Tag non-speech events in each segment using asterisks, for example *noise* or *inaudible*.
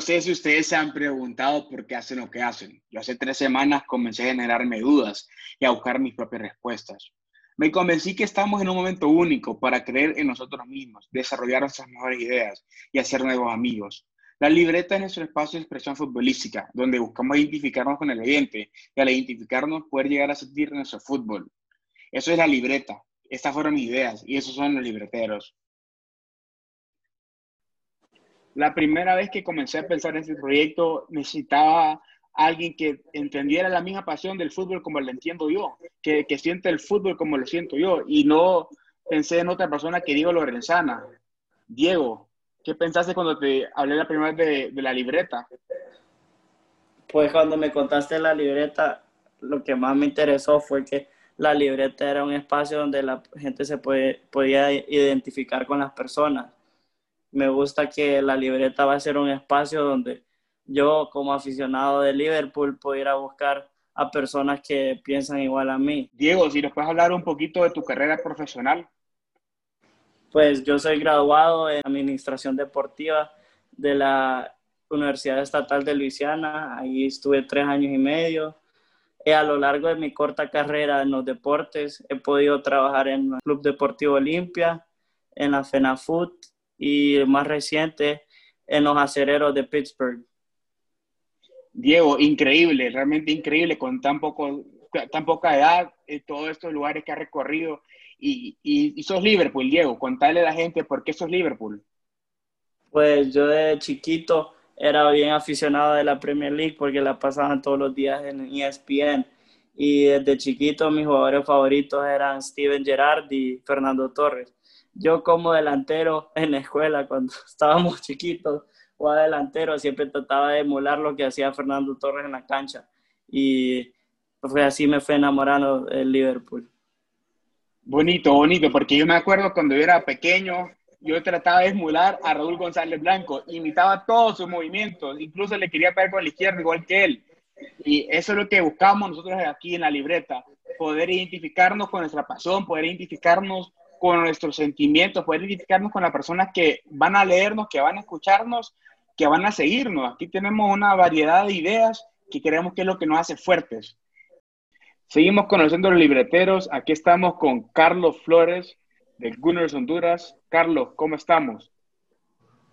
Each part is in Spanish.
no sé si ustedes se han preguntado por qué hacen lo que hacen. Yo hace tres semanas comencé a generarme dudas y a buscar mis propias respuestas. Me convencí que estamos en un momento único para creer en nosotros mismos, desarrollar nuestras mejores ideas y hacer nuevos amigos. La libreta es nuestro espacio de expresión futbolística, donde buscamos identificarnos con el oyente y al identificarnos poder llegar a sentir nuestro fútbol. Eso es la libreta. Estas fueron mis ideas y esos son los libreteros. La primera vez que comencé a pensar en este proyecto necesitaba alguien que entendiera la misma pasión del fútbol como la entiendo yo, que, que siente el fútbol como lo siento yo y no pensé en otra persona que Diego Lorenzana. Diego, ¿Qué pensaste cuando te hablé la primera vez de, la libreta? Pues cuando me contaste la libreta, lo que más me interesó fue que la libreta era un espacio donde la gente se puede, podía identificar con las personas. Me gusta que la libreta va a ser un espacio donde yo como aficionado de Liverpool pudiera buscar a personas que piensan igual a mí. Diego, si nos puedes hablar un poquito de tu carrera profesional. Pues yo soy graduado en Administración Deportiva de la Universidad Estatal de Luisiana. Ahí estuve tres años y medio. Y a lo largo de mi corta carrera en los deportes he podido trabajar en el Club Deportivo Olimpia, en la FENAFUT y más reciente en los acereros de Pittsburgh. Diego, increíble, realmente increíble con tan, poco, tan poca edad, en todos estos lugares que ha recorrido y, y, sos Liverpool, Diego, contale a la gente por qué sos Liverpool. Pues yo de chiquito era bien aficionado de la Premier League porque la pasaban todos los días en ESPN. Y desde chiquito mis jugadores favoritos eran Steven Gerrard y Fernando Torres. Yo como delantero en la escuela, cuando *laughs* estábamos chiquitos, o delantero, siempre trataba de emular lo que hacía Fernando Torres en la cancha. Y fue así me fue enamorando del Liverpool. Bonito, bonito, porque yo me acuerdo cuando yo era pequeño, yo trataba de emular a Raúl González Blanco, imitaba todos sus movimientos, incluso le quería pegar con la izquierda igual que él. Y eso es lo que buscamos nosotros aquí en la libreta, poder identificarnos con nuestra pasión, poder identificarnos con nuestros sentimientos, poder identificarnos con las personas que van a leernos, que van a escucharnos, que van a seguirnos. Aquí tenemos una variedad de ideas que creemos que es lo que nos hace fuertes. Seguimos conociendo los libreteros. Aquí estamos con Carlos Flores de Gunners Honduras. Carlos, ¿cómo estamos?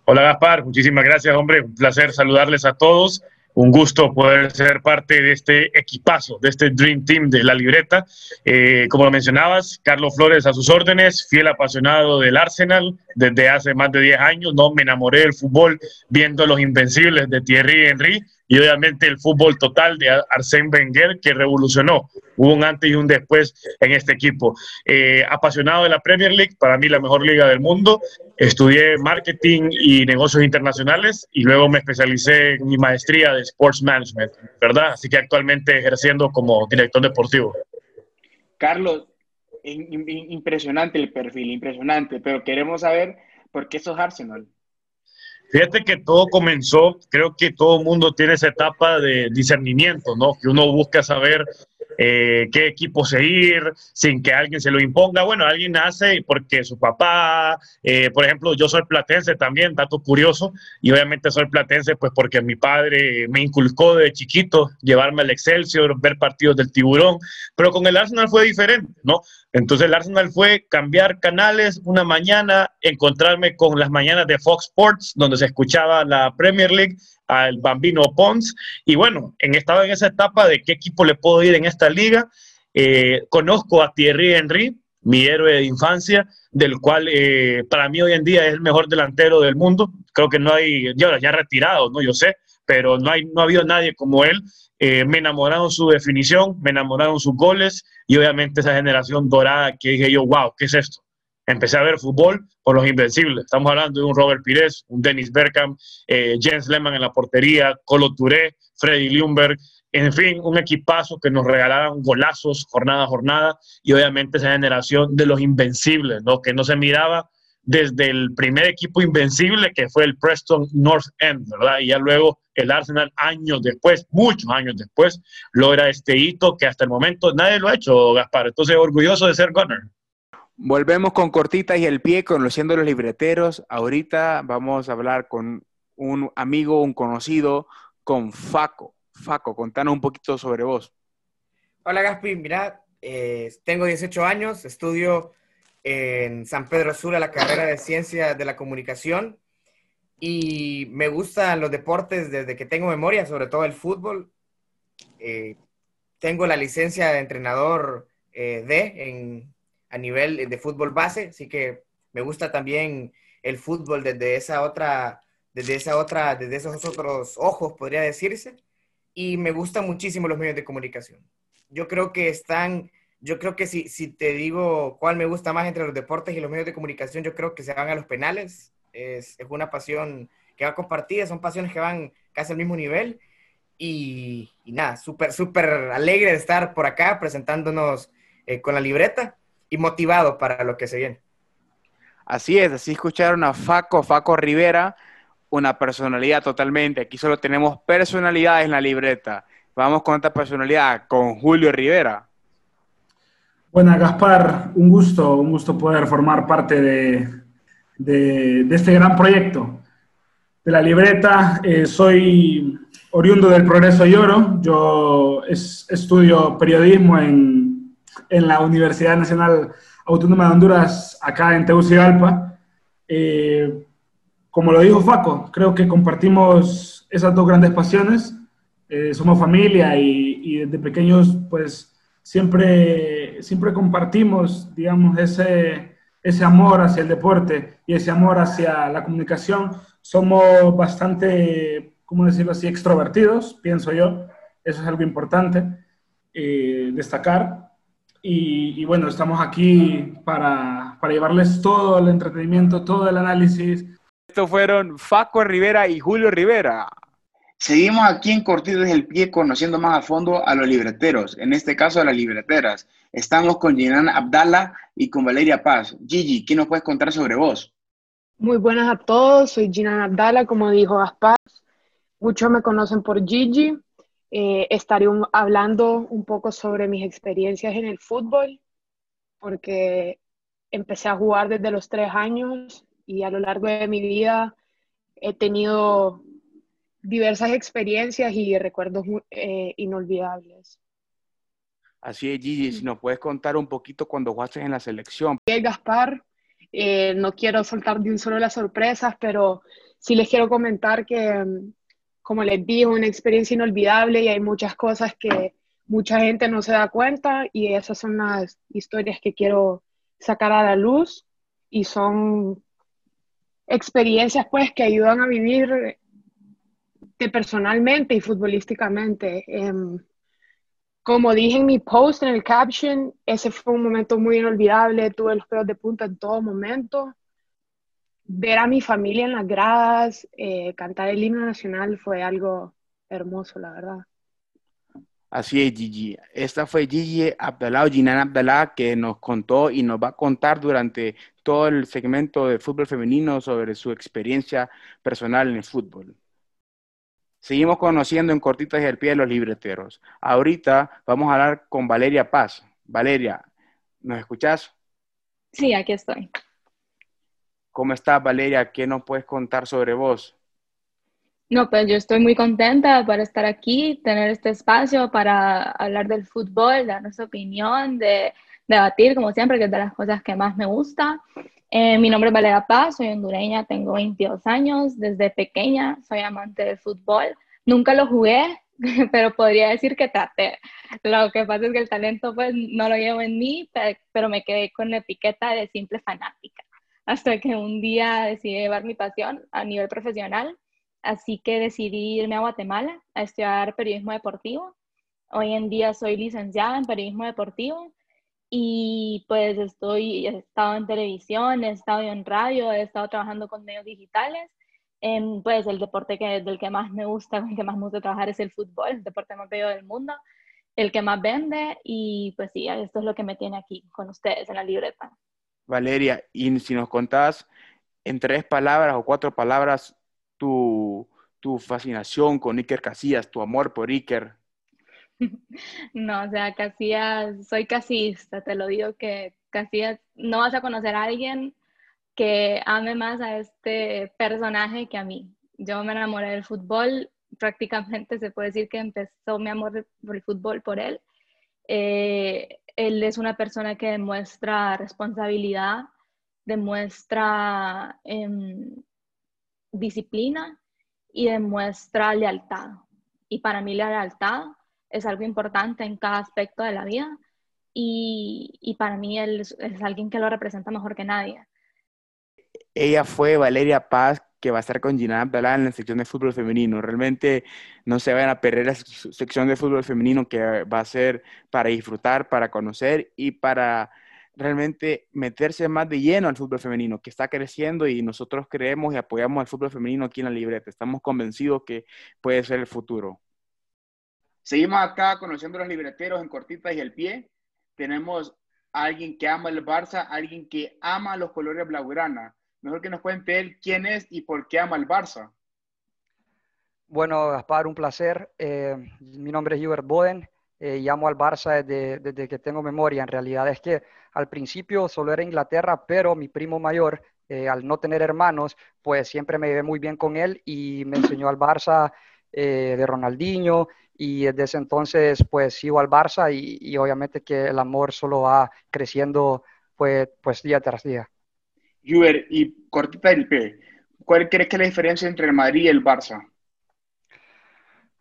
Hola Gaspar, muchísimas gracias, hombre. Un placer saludarles a todos. Un gusto poder ser parte de este equipazo, de este Dream Team de la libreta. Eh, como lo mencionabas, Carlos Flores a sus órdenes, fiel apasionado del Arsenal desde hace más de 10 años. No me enamoré del fútbol viendo los invencibles de Thierry Henry y obviamente el fútbol total de Arsène Wenger que revolucionó. Hubo un antes y un después en este equipo. Eh, apasionado de la Premier League, para mí la mejor liga del mundo. Estudié marketing y negocios internacionales y luego me especialicé en mi maestría de Sports Management, ¿verdad? Así que actualmente ejerciendo como director deportivo. Carlos, impresionante el perfil, impresionante, pero queremos saber por qué sos Arsenal. Fíjate que todo comenzó, creo que todo mundo tiene esa etapa de discernimiento, ¿no? Que uno busca saber eh, qué equipo seguir sin que alguien se lo imponga. Bueno, alguien nace porque su papá, eh, por ejemplo, yo soy platense también, dato curioso, y obviamente soy platense pues porque mi padre me inculcó de chiquito llevarme al Excelsior, ver partidos del tiburón, pero con el Arsenal fue diferente, ¿no? Entonces el Arsenal fue cambiar canales una mañana, encontrarme con las mañanas de Fox Sports, donde se escuchaba la Premier League, al Bambino Pons. Y bueno, en, estaba en esa etapa de qué equipo le puedo ir en esta liga. Eh, conozco a Thierry Henry, mi héroe de infancia, del cual eh, para mí hoy en día es el mejor delantero del mundo. Creo que no hay, ya, ya retirado, ¿no? Yo sé, pero no, hay, no ha habido nadie como él. Eh, me enamoraron su definición, me enamoraron sus goles y obviamente esa generación dorada que dije yo, wow, ¿qué es esto? Empecé a ver fútbol por los invencibles. Estamos hablando de un Robert Pires, un Dennis Bergkamp, eh, Jens Lehmann en la portería, Colo Touré, Freddy Ljungberg, en fin, un equipazo que nos regalaron golazos jornada a jornada y obviamente esa generación de los invencibles, ¿no? que no se miraba desde el primer equipo invencible que fue el Preston North End, ¿verdad? Y ya luego el Arsenal años después, muchos años después, logra este hito que hasta el momento nadie lo ha hecho, Gaspar. Entonces, orgulloso de ser Gunner. Volvemos con cortitas y el pie, conociendo los libreteros. Ahorita vamos a hablar con un amigo, un conocido, con Faco. Faco, contanos un poquito sobre vos. Hola Gaspi, mira, eh, tengo 18 años, estudio en San Pedro Sula la carrera de Ciencia de la Comunicación y me gustan los deportes desde que tengo memoria, sobre todo el fútbol. Eh, tengo la licencia de entrenador eh, D en, a nivel de fútbol base, así que me gusta también el fútbol desde esa otra, desde esa otra, desde esos otros ojos, podría decirse. Y me gustan muchísimo los medios de comunicación. Yo creo que están yo creo que si, si te digo cuál me gusta más entre los deportes y los medios de comunicación, yo creo que se van a los penales. Es, es una pasión que va compartida, son pasiones que van casi al mismo nivel. Y, y nada, súper, súper alegre de estar por acá presentándonos eh, con la libreta y motivado para lo que se viene. Así es, así escucharon a Faco, Faco Rivera, una personalidad totalmente. Aquí solo tenemos personalidades en la libreta. Vamos con otra personalidad, con Julio Rivera. Bueno, Gaspar, un gusto, un gusto poder formar parte de, de, este gran proyecto. De la libreta, eh, soy oriundo del Progreso y Oro, yo estudio periodismo en, en, la Universidad Nacional Autónoma de Honduras, acá en Tegucigalpa. Eh, como lo dijo Faco, creo que compartimos esas dos grandes pasiones, eh, somos familia y, y desde pequeños pues siempre, siempre compartimos, digamos, ese, ese amor hacia el deporte y ese amor hacia la comunicación. Somos bastante, ¿cómo decirlo así?, extrovertidos, pienso yo. Eso es algo importante eh, destacar. Y, y, bueno, estamos aquí para, para llevarles todo el entretenimiento, todo el análisis. Estos fueron Faco Rivera y Julio Rivera. Seguimos aquí en Cortitos del Pie conociendo más a fondo a los libreteros, en este caso a las libreteras. Estamos con Ginan Abdala y con Valeria Paz. Gigi, ¿qué nos puedes contar sobre vos? Muy buenas a todos, soy Ginan Abdala, como dijo Gaspar. Muchos me conocen por Gigi. Eh, estaré hablando un poco sobre mis experiencias en el fútbol, porque empecé a jugar desde los tres años y a lo largo de mi vida he tenido diversas experiencias y recuerdos eh, inolvidables. Así es, Gigi, si nos puedes contar un poquito cuando jugaste en la selección. Gaspar, eh, no quiero soltar de un solo las sorpresas, pero sí les quiero comentar que, como les dije, una experiencia inolvidable y hay muchas cosas que mucha gente no se da cuenta y esas son las historias que quiero sacar a la luz y son experiencias pues que ayudan a vivir personalmente y futbolísticamente. Em, como dije en mi post, en el caption, ese fue un momento muy inolvidable, tuve los pelos de punta en todo momento. Ver a mi familia en las gradas, eh, cantar el himno nacional fue algo hermoso, la verdad. Así es, Gigi. Esta fue Gigi Abdallah o Ginan Abdallah que nos contó y nos va a contar durante todo el segmento de fútbol femenino sobre su experiencia personal en el fútbol. Seguimos conociendo en cortitas y el pie de los libreteros. Ahorita vamos a hablar con Valeria Paz. Valeria, ¿nos escuchás? Sí, aquí estoy. ¿Cómo estás, Valeria? ¿Qué nos puedes contar sobre vos? No, pues yo estoy muy contenta por estar aquí, tener este espacio para hablar del fútbol, dar nuestra opinión, de debatir, como siempre, que es de las cosas que más me gusta. Eh, mi nombre es Valeria Paz, soy hondureña, tengo 22 años, desde pequeña soy amante del fútbol. Nunca lo jugué, *laughs* pero podría decir que traté. Lo que pasa es que el talento pues no lo llevo en mí, pero me quedé con la etiqueta de simple fanática. Hasta que un día decidí llevar mi pasión a nivel profesional, así que decidí irme a Guatemala a estudiar periodismo deportivo. Hoy en día soy licenciada en periodismo deportivo y pues estoy, he estado en televisión, he estado en radio, he estado trabajando con medios digitales. En, pues el deporte que, del que más me gusta, el que más me gusta trabajar es el fútbol, el deporte más bello del mundo, el que más vende y pues sí, esto es lo que me tiene aquí con ustedes en la libreta. Valeria, y si nos contás en tres palabras o cuatro palabras tu, tu fascinación con Iker Casillas, tu amor por Iker, *laughs* No, o sea, Casillas, soy casista, te lo digo que Casillas, no vas a conocer a alguien que ame más a este personaje que a mí. yo me enamoré del fútbol, prácticamente se puede decir que empezó mi amor por el fútbol por él. Eh, él es una persona que demuestra responsabilidad, demuestra em, disciplina y demuestra lealtad. Y para mí la lealtad es algo importante en cada aspecto de la vida y, para mí él es, alguien que lo representa mejor que nadie. Ella fue Valeria Paz, que va a estar con Gina Abdalá en la sección de fútbol femenino. Realmente no se vayan a perder la sección de fútbol femenino que va a ser para disfrutar, para conocer y para realmente meterse más de lleno al fútbol femenino, que está creciendo y nosotros creemos y apoyamos al fútbol femenino aquí en la libreta. Estamos convencidos que puede ser el futuro. Seguimos acá conociendo a los libreteros en cortitas y el pie. Tenemos a alguien que ama el Barça, alguien que ama los colores blaugrana. Mejor que nos cuente él quién es y por qué ama el Barça. Bueno, Gaspar, un placer. Eh, mi nombre es Hubert Boden. Eh, llamo al Barça desde, desde, que tengo memoria. En realidad es que al principio solo era Inglaterra, pero mi primo mayor, eh, al no tener hermanos, pues siempre me llevé muy bien con él y me enseñó al Barça eh, de Ronaldinho y desde ese entonces pues sigo al Barça y, y, obviamente que el amor solo va creciendo pues, pues día tras día. Juber, y cortita el P, ¿cuál crees que es la diferencia entre el Madrid y el Barça?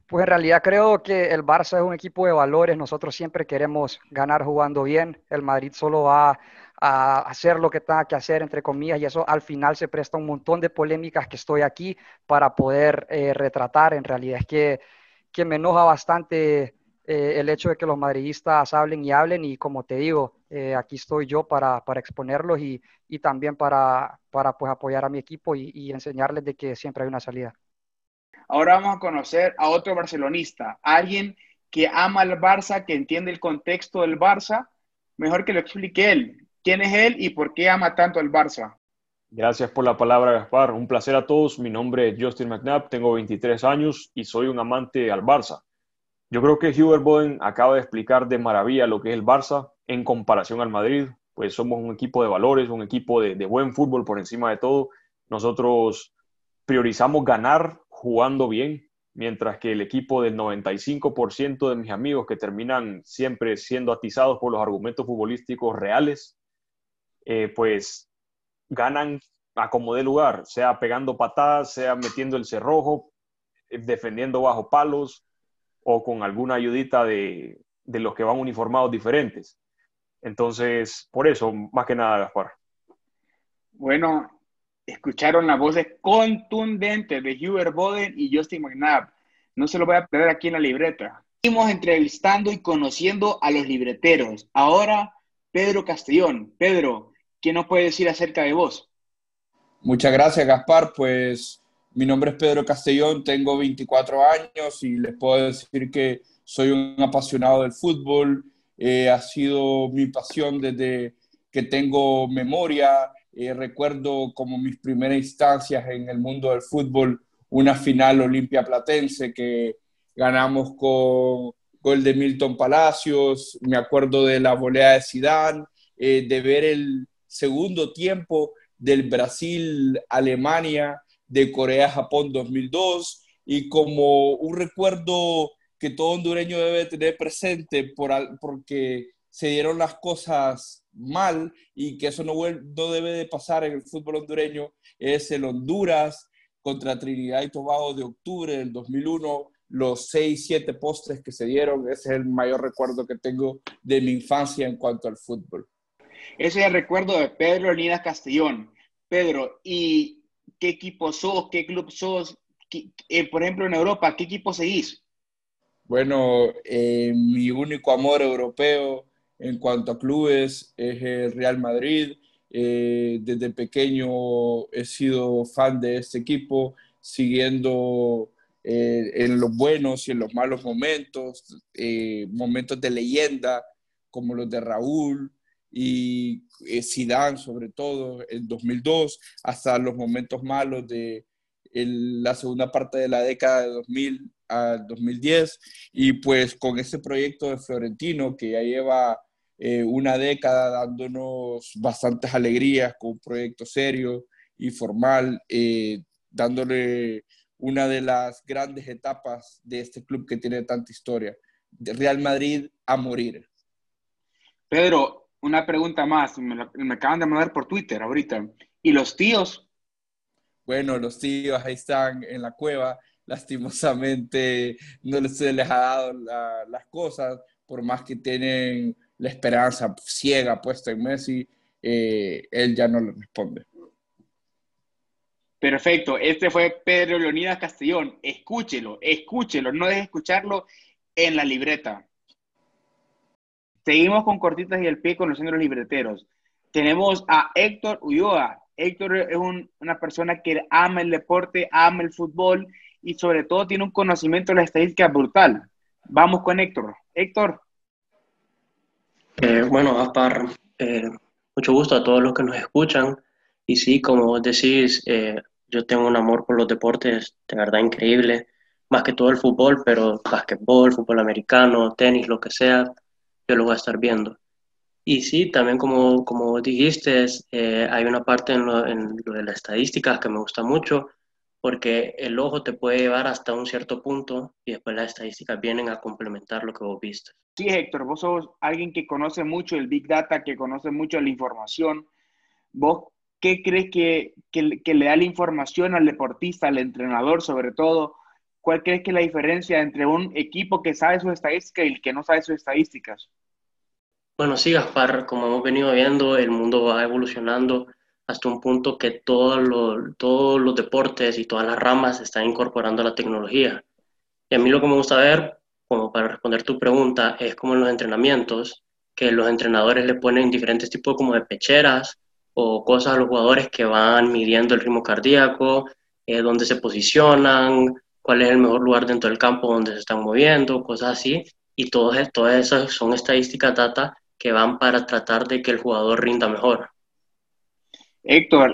Pues en realidad creo que el Barça es un equipo de valores. Nosotros siempre queremos ganar jugando bien. El Madrid solo va a hacer lo que tenga que hacer, entre comillas, y eso al final se presta un montón de polémicas que estoy aquí para poder eh, retratar. En realidad es que, que me enoja bastante eh, el hecho de que los madridistas hablen y hablen y como te digo, eh, aquí estoy yo para, para exponerlos y, y, también para, para pues, apoyar a mi equipo y, y enseñarles de que siempre hay una salida. Ahora vamos a conocer a otro barcelonista, alguien que ama al Barça, que entiende el contexto del Barça. Mejor que lo explique él. ¿Quién es él y por qué ama tanto al Barça? Gracias por la palabra, Gaspar. Un placer a todos. Mi nombre es Justin McNabb, tengo 23 años y soy un amante al Barça. Yo creo que Hubert Boden acaba de explicar de maravilla lo que es el Barça en comparación al Madrid. Pues somos un equipo de valores, un equipo de, buen fútbol por encima de todo. Nosotros priorizamos ganar jugando bien, mientras que el equipo del 95% de mis amigos que terminan siempre siendo atizados por los argumentos futbolísticos reales, eh, pues ganan a como de lugar, sea pegando patadas, sea metiendo el cerrojo, eh, defendiendo bajo palos o con alguna ayudita de, de los que van uniformados diferentes. Entonces, por eso, más que nada, Gaspar. Bueno, escucharon las voces contundentes de Hubert Boden y Justin McNabb. No se lo voy a perder aquí en la libreta. Seguimos entrevistando y conociendo a los libreteros. Ahora, Pedro Castellón. Pedro, ¿qué nos puede decir acerca de vos? Muchas gracias, Gaspar. Pues mi nombre es Pedro Castellón, tengo 24 años y les puedo decir que soy un apasionado del fútbol. Eh, ha sido mi pasión desde que tengo memoria eh, recuerdo como mis primeras instancias en el mundo del fútbol, una final Olimpia Platense que ganamos con gol de Milton Palacios, me acuerdo de la volea de Zidane, eh, de ver el segundo tiempo del Brasil-Alemania, de Corea-Japón 2002, y como un recuerdo que todo hondureño debe tener presente por, porque se dieron las cosas mal y que eso no, no debe de pasar en el fútbol hondureño es el Honduras contra Trinidad y Tobago de octubre del 2001, los 6, 7 postres que se dieron, ese es el mayor recuerdo que tengo de mi infancia en cuanto al fútbol. Ese es el recuerdo de Pedro Leonidas Castellón. Pedro, ¿y qué equipo sos? ¿Qué club sos? Eh, por ejemplo, en Europa, ¿qué equipo seguís? Bueno, eh, mi único amor europeo en cuanto a clubes es el Real Madrid. Eh, desde pequeño he sido fan de este equipo, siguiendo eh, en los buenos y en los malos momentos, eh, momentos de leyenda como los de Raúl y Zidane sobre todo en 2002, hasta los momentos malos de la segunda parte de la década de 2000 a 2010 y pues con este proyecto de Florentino que ya lleva eh, una década dándonos bastantes alegrías con un proyecto serio y formal, eh, dándole una de las grandes etapas de este club que tiene tanta historia. Real Madrid a morir. Pedro, una pregunta más. Me, me acaban de mandar por Twitter ahorita. ¿Y los tíos? Bueno, los tíos ahí están en la cueva. Lastimosamente no se les ha dado las cosas, por más que tienen la esperanza ciega puesta en Messi, eh, él ya no le responde. Perfecto, este fue Pedro Leonidas Castellón. Escúchelo, escúchelo, no deje escucharlo en la libreta. Seguimos con cortitas y el pie conociendo los libreteros. Tenemos a Héctor Ulloa. Héctor es una persona que ama el deporte, ama el fútbol y sobre todo tiene un conocimiento de la estadística brutal. Vamos con Héctor. Héctor. Eh, bueno, Gaspar, eh, mucho gusto a todos los que nos escuchan. Y sí, como vos decís, eh, yo tengo un amor por los deportes de verdad increíble, más que todo el fútbol, pero básquetbol, fútbol americano, tenis, lo que sea, yo lo voy a estar viendo. Y sí, también como, como dijiste, eh, hay una parte en lo, en lo de las estadísticas que me gusta mucho, porque el ojo te puede llevar hasta un cierto punto y después las estadísticas vienen a complementar lo que vos viste. Sí, Héctor, vos sos alguien que conoce mucho el Big Data, que conoce mucho la información. ¿Vos qué crees que, que, le da la información al deportista, al entrenador sobre todo? ¿Cuál crees que es la diferencia entre un equipo que sabe sus estadísticas y el que no sabe sus estadísticas? Bueno, sí, Gaspar, como hemos venido viendo, el mundo va evolucionando hasta un punto que todos los, todos los deportes y todas las ramas están incorporando la tecnología. Y a mí lo que me gusta ver, como para responder tu pregunta, es como en los entrenamientos, que los entrenadores le ponen diferentes tipos como de pecheras o cosas a los jugadores que van midiendo el ritmo cardíaco, eh, dónde se posicionan, cuál es el mejor lugar dentro del campo donde se están moviendo, cosas así. Y todas, todas esas son estadísticas, data, que van para tratar de que el jugador rinda mejor. Héctor,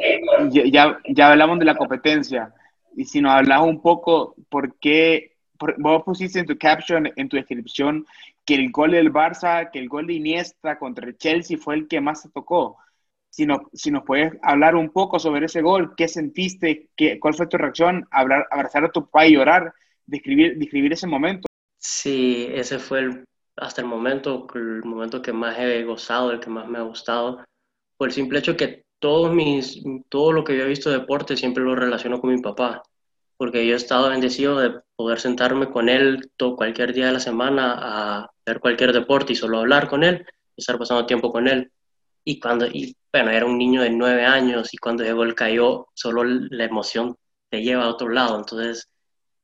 ya, ya hablamos de la competencia y si nos hablas un poco, ¿por qué vos pusiste en tu caption, en tu descripción, que el gol del Barça, que el gol de Iniesta contra el Chelsea fue el que más te tocó? Si, no, si nos puedes hablar un poco sobre ese gol, ¿qué sentiste? Qué, ¿Cuál fue tu reacción? Hablar, abrazar a tu papá y llorar, describir, describir ese momento. Sí, ese fue el, hasta el momento, el momento que más he gozado, el que más me ha gustado, por el simple hecho que todos mis, todo lo que yo he visto de deporte siempre lo relaciono con mi papá, porque yo he estado bendecido de poder sentarme con él todo, cualquier día de la semana a ver cualquier deporte y solo hablar con él, estar pasando tiempo con él. Y cuando, y bueno, era un niño de nueve años y cuando llegó el cayó, solo la emoción te lleva a otro lado. Entonces,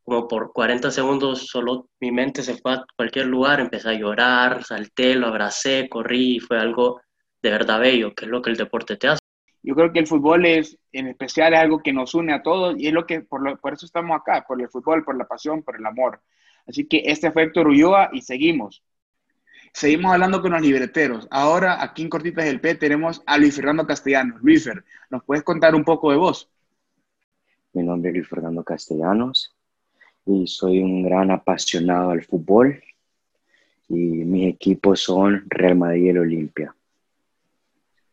como por 40 segundos, solo mi mente se fue a cualquier lugar, empecé a llorar, salté, lo abracé, corrí y fue algo de verdad bello, que es lo que el deporte te hace. Yo creo que el fútbol es, en especial, es algo que nos une a todos y es lo que, por, por eso estamos acá, por el fútbol, por la pasión, por el amor. Así que este fue Héctor Ulloa y seguimos. Seguimos hablando con los libreteros. Ahora, aquí en Cortitas del P, tenemos a Luis Fernando Castellanos. Luisfer, ¿nos puedes contar un poco de vos? Mi nombre es Luis Fernando Castellanos y soy un gran apasionado al fútbol y mis equipos son Real Madrid y el Olimpia.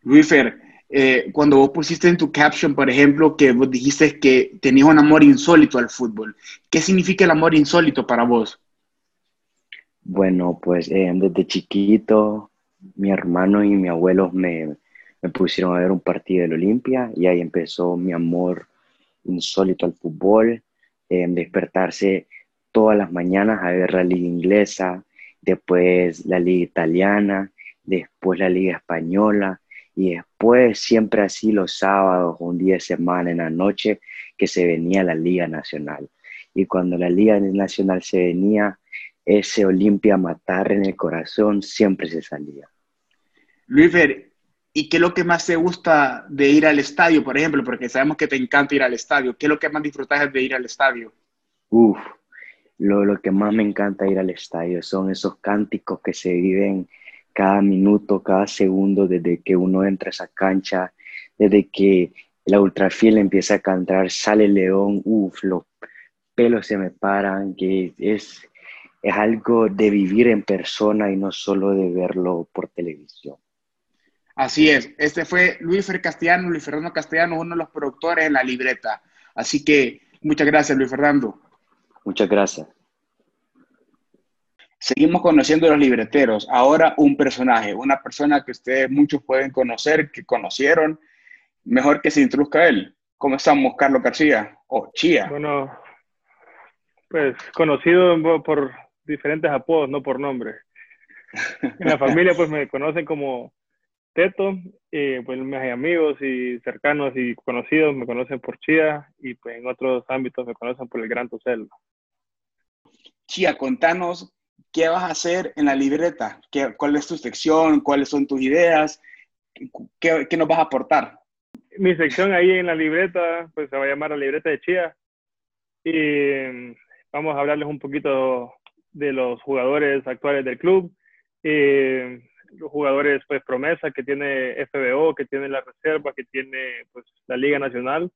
Luisfer, eh, cuando vos pusiste en tu caption, por ejemplo, que vos dijiste que tenías un amor insólito al fútbol, ¿qué significa el amor insólito para vos? Bueno, pues eh, desde chiquito, mi hermano y mi abuelo me, me pusieron a ver un partido del Olimpia y ahí empezó mi amor insólito al fútbol, eh, despertarse todas las mañanas a ver la liga inglesa, después la liga italiana, después la liga española y después siempre así los sábados, un día de semana en la noche, que se venía la Liga Nacional. Y cuando la Liga Nacional se venía, ese Olimpia matar en el corazón siempre se salía. Luis ¿y qué es lo que más te gusta de ir al estadio, por ejemplo? Porque sabemos que te encanta ir al estadio. ¿Qué es lo que más disfrutas de ir al estadio? Uf, lo, lo que más me encanta ir al estadio son esos cánticos que se viven cada minuto, cada segundo, desde que uno entra a esa cancha, desde que la ultrafiel empieza a cantar, sale León, uff, los pelos se me paran, que es, es algo de vivir en persona y no solo de verlo por televisión. Así es, este fue Luis Fer Castellano, Luis Fernando Castellano, uno de los productores en la libreta. Así que Muchas gracias, Luis Fernando. Muchas gracias. Seguimos conociendo a los libreteros. Ahora un personaje, una persona que ustedes muchos pueden conocer, que conocieron. Mejor que se introduzca él. ¿Cómo estamos, Carlos García? O Chía. Bueno, pues conocido por diferentes apodos, no por nombre. En la familia pues me conocen como Teto, y pues mis amigos y cercanos y conocidos me conocen por Chía y pues en otros ámbitos me conocen por el Gran Tucel. Chía, contanos qué vas a hacer en la libreta, ¿Qué, cuál es tu sección, cuáles son tus ideas, qué, qué nos vas a aportar. Mi sección ahí en la libreta pues se va a llamar la libreta de Chía y vamos a hablarles un poquito de los jugadores actuales del club. Eh, jugadores pues promesa que tiene FBO, que tiene la reserva, que tiene pues la Liga Nacional.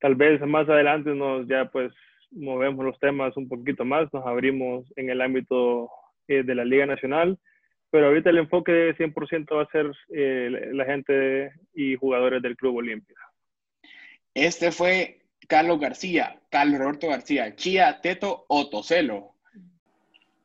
Tal vez más adelante nos ya pues movemos los temas un poquito más, nos abrimos en el ámbito eh, de la Liga Nacional, pero ahorita el enfoque 100% va a ser eh, la gente y jugadores del Club Olimpia. Este fue Carlos García, Carlos Roberto García, Chía, Teto o Tocelo.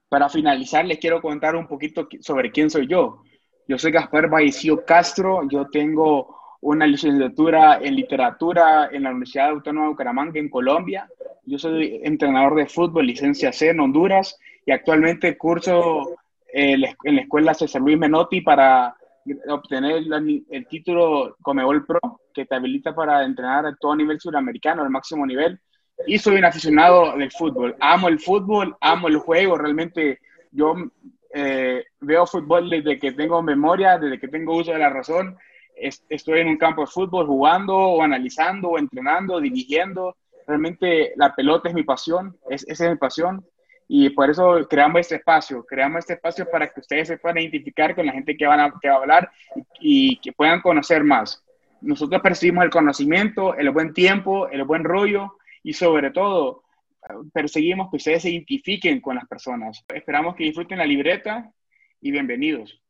Para finalizar, les quiero contar un poquito sobre quién soy yo. Yo soy Gaspar Baicio Castro, yo tengo una licenciatura en literatura en la Universidad Autónoma de Bucaramanga en Colombia. Yo soy entrenador de fútbol, licencia C en Honduras y actualmente curso eh, en la escuela César Luis Menotti para obtener el, título Comebol Pro, que te habilita para entrenar a todo nivel suramericano, al máximo nivel y soy un aficionado del fútbol. Amo el fútbol, amo el juego. Realmente yo eh, veo fútbol desde que tengo memoria, desde que tengo uso de la razón. estoy en un campo de fútbol jugando o analizando o entrenando, dirigiendo. Realmente la pelota es mi pasión, es, esa es mi pasión. Y por eso creamos este espacio, creamos este espacio para que ustedes se puedan identificar con la gente que, van a, que va a hablar y, y que puedan conocer más. Nosotros percibimos el conocimiento, el buen tiempo, el buen rollo y sobre todo perseguimos que ustedes se identifiquen con las personas. Esperamos que disfruten la libreta y bienvenidos.